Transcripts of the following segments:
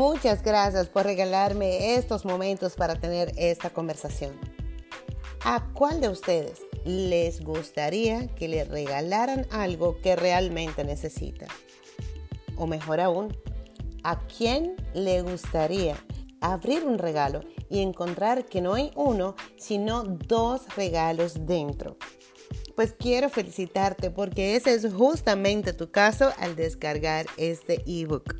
muchas gracias por regalarme estos momentos para tener esta conversación. ¿A cuál de ustedes les gustaría que le regalaran algo que realmente necesita? O mejor aún, ¿a quién le gustaría abrir un regalo y encontrar que no hay uno, sino dos regalos dentro? Pues quiero felicitarte porque ese es justamente tu caso al descargar este ebook.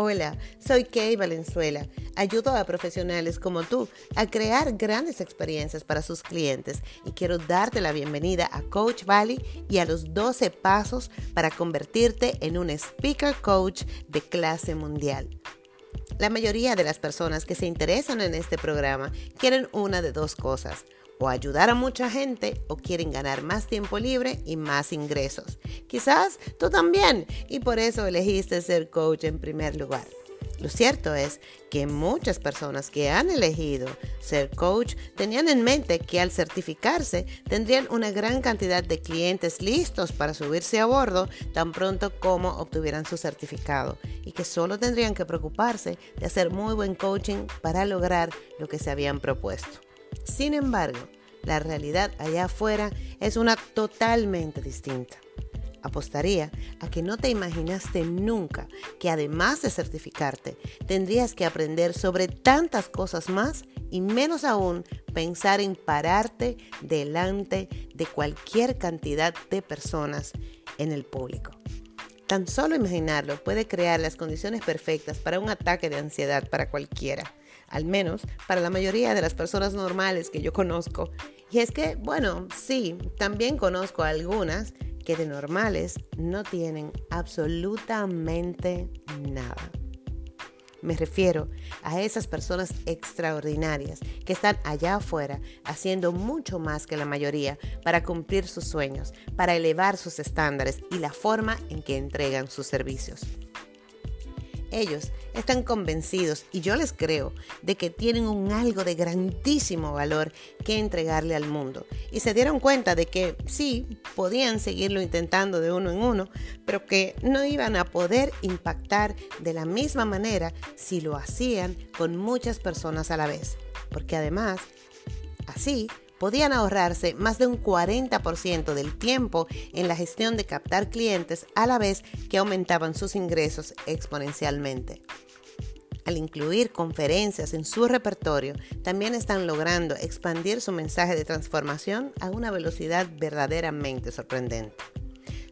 Hola, soy Kay Valenzuela. Ayudo a profesionales como tú a crear grandes experiencias para sus clientes y quiero darte la bienvenida a Coach Valley y a los 12 pasos para convertirte en un speaker coach de clase mundial. La mayoría de las personas que se interesan en este programa quieren una de dos cosas o ayudar a mucha gente o quieren ganar más tiempo libre y más ingresos. Quizás tú también y por eso elegiste ser coach en primer lugar. Lo cierto es que muchas personas que han elegido ser coach tenían en mente que al certificarse tendrían una gran cantidad de clientes listos para subirse a bordo tan pronto como obtuvieran su certificado y que solo tendrían que preocuparse de hacer muy buen coaching para lograr lo que se habían propuesto. Sin embargo, la realidad allá afuera es una totalmente distinta. Apostaría a que no te imaginaste nunca que además de certificarte, tendrías que aprender sobre tantas cosas más y menos aún pensar en pararte delante de cualquier cantidad de personas en el público. Tan solo imaginarlo puede crear las condiciones perfectas para un ataque de ansiedad para cualquiera al menos para la mayoría de las personas normales que yo conozco. Y es que, bueno, sí, también conozco algunas que de normales no tienen absolutamente nada. Me refiero a esas personas extraordinarias que están allá afuera haciendo mucho más que la mayoría para cumplir sus sueños, para elevar sus estándares y la forma en que entregan sus servicios. Ellos están convencidos, y yo les creo, de que tienen un algo de grandísimo valor que entregarle al mundo. Y se dieron cuenta de que sí, podían seguirlo intentando de uno en uno, pero que no iban a poder impactar de la misma manera si lo hacían con muchas personas a la vez. Porque además, así podían ahorrarse más de un 40% del tiempo en la gestión de captar clientes a la vez que aumentaban sus ingresos exponencialmente. Al incluir conferencias en su repertorio, también están logrando expandir su mensaje de transformación a una velocidad verdaderamente sorprendente.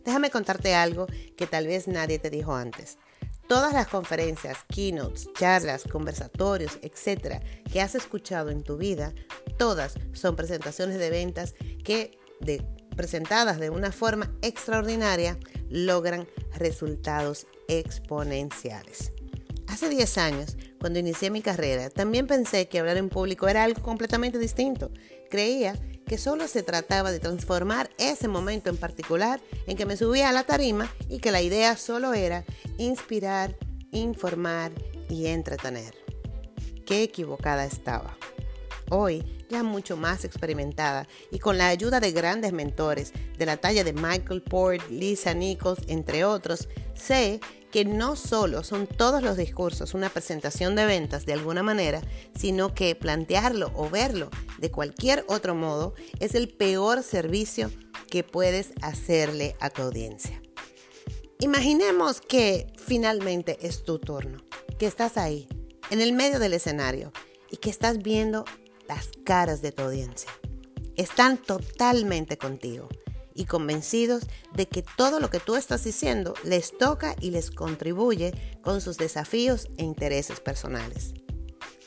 Déjame contarte algo que tal vez nadie te dijo antes. Todas las conferencias, keynotes, charlas, conversatorios, etcétera, que has escuchado en tu vida, todas son presentaciones de ventas que, presentadas de una forma extraordinaria, logran resultados exponenciales. Hace 10 años, cuando inicié mi carrera, también pensé que hablar en público era algo completamente distinto. Creía que solo se trataba de transformar ese momento en particular en que me subía a la tarima y que la idea solo era inspirar, informar y entretener. Qué equivocada estaba. Hoy, ya mucho más experimentada y con la ayuda de grandes mentores de la talla de Michael Port, Lisa Nichols, entre otros, sé que no solo son todos los discursos una presentación de ventas de alguna manera, sino que plantearlo o verlo de cualquier otro modo es el peor servicio que puedes hacerle a tu audiencia. Imaginemos que finalmente es tu turno, que estás ahí, en el medio del escenario, y que estás viendo las caras de tu audiencia. Están totalmente contigo y convencidos de que todo lo que tú estás diciendo les toca y les contribuye con sus desafíos e intereses personales.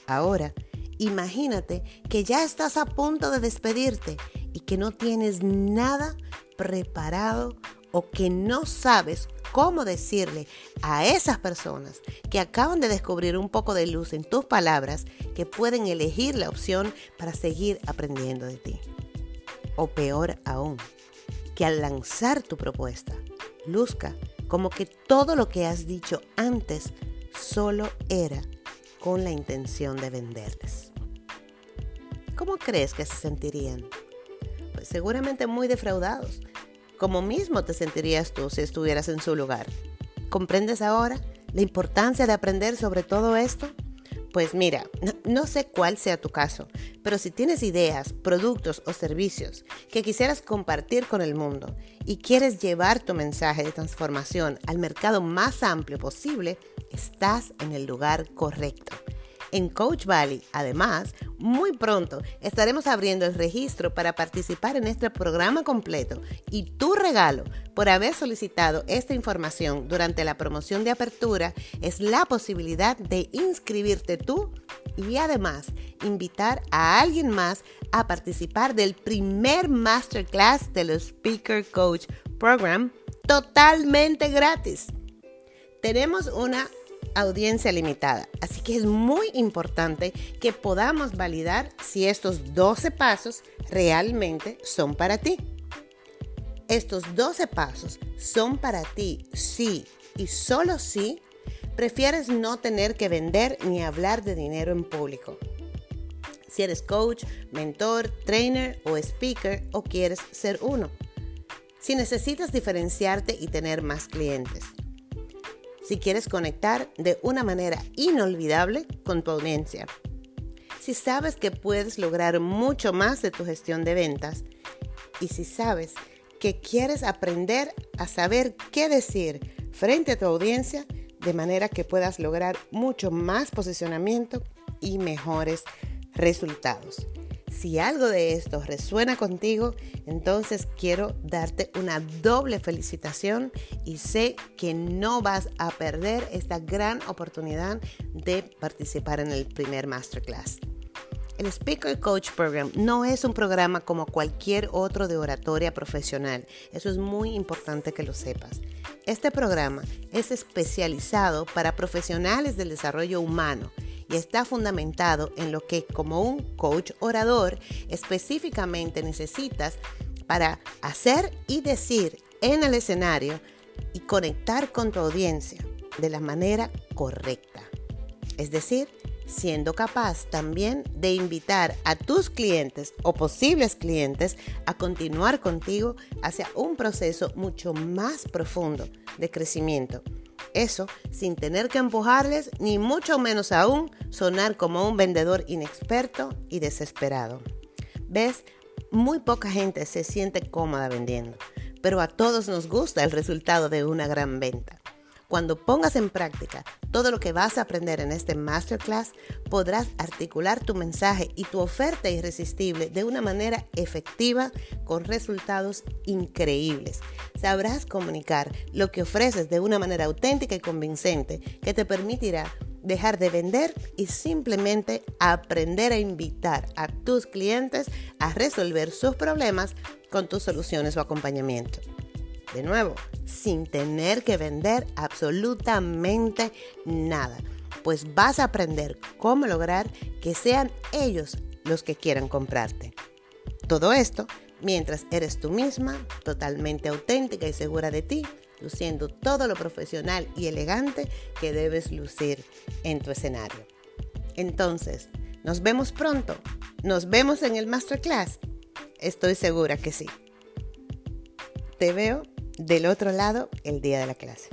Ahora, imagínate que ya estás a punto de despedirte y que no tienes nada preparado o que no sabes cómo decirle a esas personas que acaban de descubrir un poco de luz en tus palabras que pueden elegir la opción para seguir aprendiendo de ti. O peor aún, que al lanzar tu propuesta luzca como que todo lo que has dicho antes solo era con la intención de venderles. ¿Cómo crees que se sentirían? Pues seguramente muy defraudados, como mismo te sentirías tú si estuvieras en su lugar. ¿Comprendes ahora la importancia de aprender sobre todo esto? Pues mira, no, sé cuál sea tu caso, pero si tienes ideas, productos o servicios que quisieras compartir con el mundo y quieres llevar tu mensaje de transformación al mercado más amplio posible, estás en el lugar correcto. En Coach Valley, además, muy pronto estaremos abriendo el registro para participar en este programa completo y tu regalo por haber solicitado esta información durante la promoción de apertura es la posibilidad de inscribirte tú y además invitar a alguien más a participar del primer masterclass de los Speaker Coach Program totalmente gratis. Tenemos una audiencia limitada. Así que es muy importante que podamos validar si estos 12 pasos realmente son para ti. Estos 12 pasos son para ti si y solo si prefieres no tener que vender ni hablar de dinero en público. Si eres coach, mentor, trainer o speaker o quieres ser uno. Si necesitas diferenciarte y tener más clientes si quieres conectar de una manera inolvidable con tu audiencia. Si sabes que puedes lograr mucho más de tu gestión de ventas y si sabes que quieres aprender a saber qué decir frente a tu audiencia de manera que puedas lograr mucho más posicionamiento y mejores resultados. Si algo de esto resuena contigo, entonces quiero darte una doble felicitación y sé que no vas a perder esta gran oportunidad de participar en el primer masterclass. El Speaker Coach Program no es un programa como cualquier otro de oratoria profesional. Eso es muy importante que lo sepas. Este programa es especializado para profesionales del desarrollo humano y está fundamentado en lo que como un coach orador específicamente necesitas para hacer y decir en el escenario y conectar con tu audiencia de la manera correcta. Es decir, siendo capaz también de invitar a tus clientes o posibles clientes a continuar contigo hacia un proceso mucho más profundo de crecimiento eso sin tener que empujarles, ni mucho menos aún sonar como un vendedor inexperto y desesperado. ¿Ves? Muy poca gente se siente cómoda vendiendo, pero a todos nos gusta el resultado de una gran venta. Cuando pongas en práctica todo lo que vas a aprender en este masterclass, podrás articular tu mensaje y tu oferta irresistible de una manera efectiva con resultados increíbles. Sabrás comunicar lo que ofreces de una manera auténtica y convincente que te permitirá dejar de vender y simplemente aprender a invitar a tus clientes a resolver sus problemas con tus soluciones o acompañamiento. De nuevo, sin tener que vender absolutamente nada, pues vas a aprender cómo lograr que sean ellos los que quieran comprarte. Todo esto mientras eres tú misma, totalmente auténtica y segura de ti, luciendo todo lo profesional y elegante que debes lucir en tu escenario. Entonces, ¿nos vemos pronto? ¿Nos vemos en el masterclass? Estoy segura que sí. Te veo del otro lado el día de la clase.